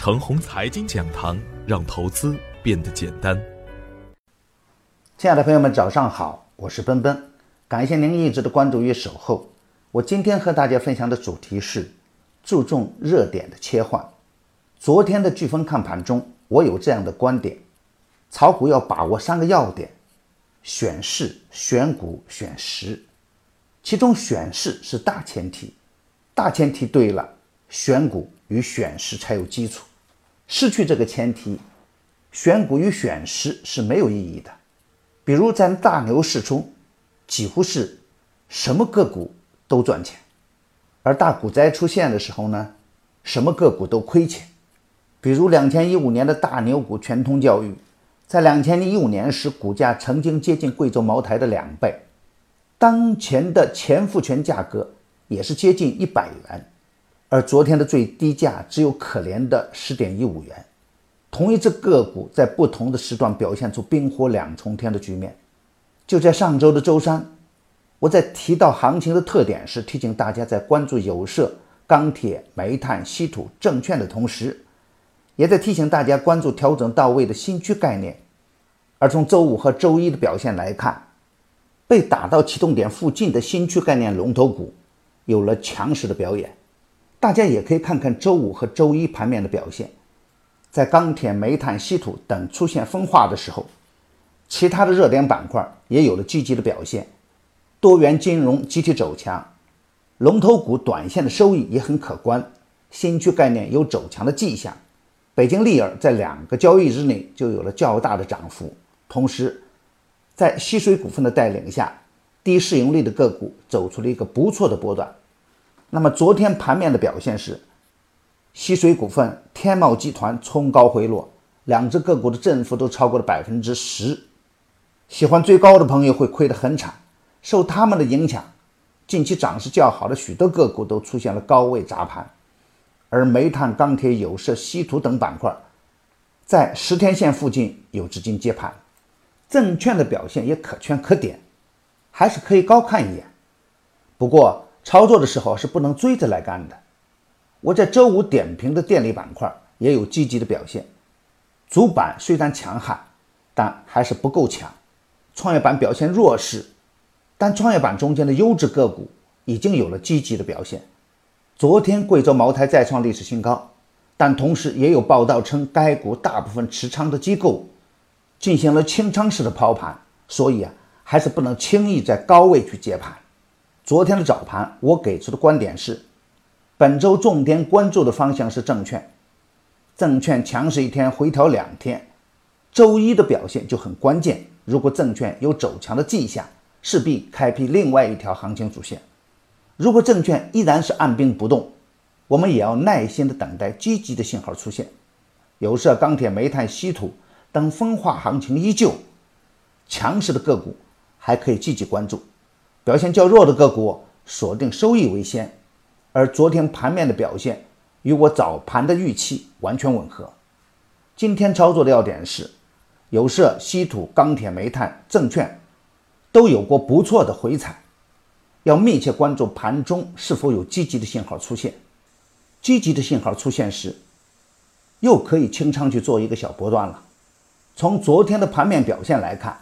程红财经讲堂，让投资变得简单。亲爱的朋友们，早上好，我是奔奔，感谢您一直的关注与守候。我今天和大家分享的主题是注重热点的切换。昨天的飓风看盘中，我有这样的观点：炒股要把握三个要点，选市、选股、选时。其中选市是大前提，大前提对了，选股与选时才有基础。失去这个前提，选股与选时是没有意义的。比如在大牛市中，几乎是什么个股都赚钱；而大股灾出现的时候呢，什么个股都亏钱。比如两千一五年的大牛股全通教育，在两千零一五年时，股价曾经接近贵州茅台的两倍。当前的前复权价格也是接近一百元，而昨天的最低价只有可怜的十点一五元。同一只个股在不同的时段表现出冰火两重天的局面。就在上周的周三，我在提到行情的特点时，提醒大家在关注有色、钢铁、煤炭、稀土、证券的同时，也在提醒大家关注调整到位的新区概念。而从周五和周一的表现来看，被打到启动点附近的新区概念龙头股有了强势的表演，大家也可以看看周五和周一盘面的表现。在钢铁、煤炭、稀土等出现分化的时候，其他的热点板块也有了积极的表现，多元金融集体走强，龙头股短线的收益也很可观，新区概念有走强的迹象。北京利尔在两个交易日内就有了较大的涨幅，同时。在西水股份的带领下，低市盈率的个股走出了一个不错的波段。那么昨天盘面的表现是，西水股份、天茂集团冲高回落，两只个股的振幅都超过了百分之十。喜欢追高的朋友会亏得很惨。受他们的影响，近期涨势较好的许多个股都出现了高位砸盘，而煤炭、钢铁、有色、稀土等板块在十天线附近有资金接盘。证券的表现也可圈可点，还是可以高看一眼。不过操作的时候是不能追着来干的。我在周五点评的电力板块也有积极的表现，主板虽然强悍，但还是不够强。创业板表现弱势，但创业板中间的优质个股已经有了积极的表现。昨天贵州茅台再创历史新高，但同时也有报道称该股大部分持仓的机构。进行了清仓式的抛盘，所以啊，还是不能轻易在高位去接盘。昨天的早盘，我给出的观点是，本周重点关注的方向是证券，证券强势一天，回调两天，周一的表现就很关键。如果证券有走强的迹象，势必开辟另外一条行情主线；如果证券依然是按兵不动，我们也要耐心的等待积极的信号出现。有色、钢铁、煤炭、稀土。等分化行情依旧强势的个股，还可以积极关注；表现较弱的个股，锁定收益为先。而昨天盘面的表现与我早盘的预期完全吻合。今天操作的要点是：有色、稀土、钢铁、煤炭、证券都有过不错的回踩，要密切关注盘中是否有积极的信号出现。积极的信号出现时，又可以清仓去做一个小波段了。从昨天的盘面表现来看，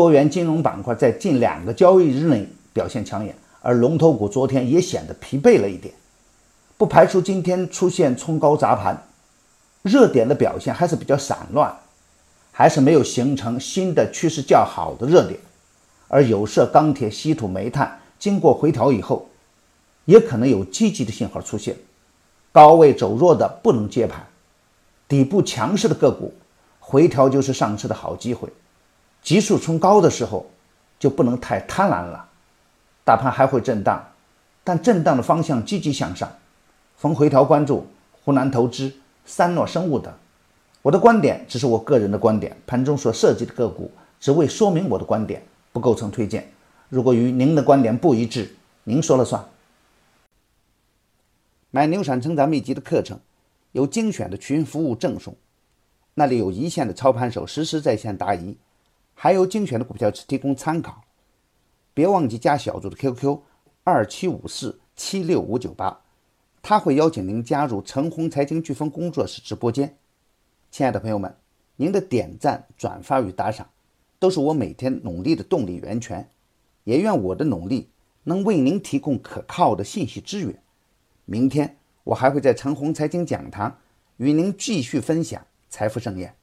多元金融板块在近两个交易日内表现抢眼，而龙头股昨天也显得疲惫了一点。不排除今天出现冲高砸盘，热点的表现还是比较散乱，还是没有形成新的趋势较好的热点。而有色、钢铁、稀土、煤炭经过回调以后，也可能有积极的信号出现。高位走弱的不能接盘，底部强势的个股。回调就是上车的好机会，急速冲高的时候就不能太贪婪了。大盘还会震荡，但震荡的方向积极向上。逢回调关注湖南投资、三诺生物等。我的观点只是我个人的观点，盘中所涉及的个股只为说明我的观点，不构成推荐。如果与您的观点不一致，您说了算。买牛产成长秘籍的课程，有精选的群服务赠送。那里有一线的操盘手实时在线答疑，还有精选的股票提供参考。别忘记加小组的 QQ：二七五四七六五九八，他会邀请您加入陈红财经飓风工作室直播间。亲爱的朋友们，您的点赞、转发与打赏，都是我每天努力的动力源泉。也愿我的努力能为您提供可靠的信息资源。明天我还会在陈红财经讲堂与您继续分享财富盛宴。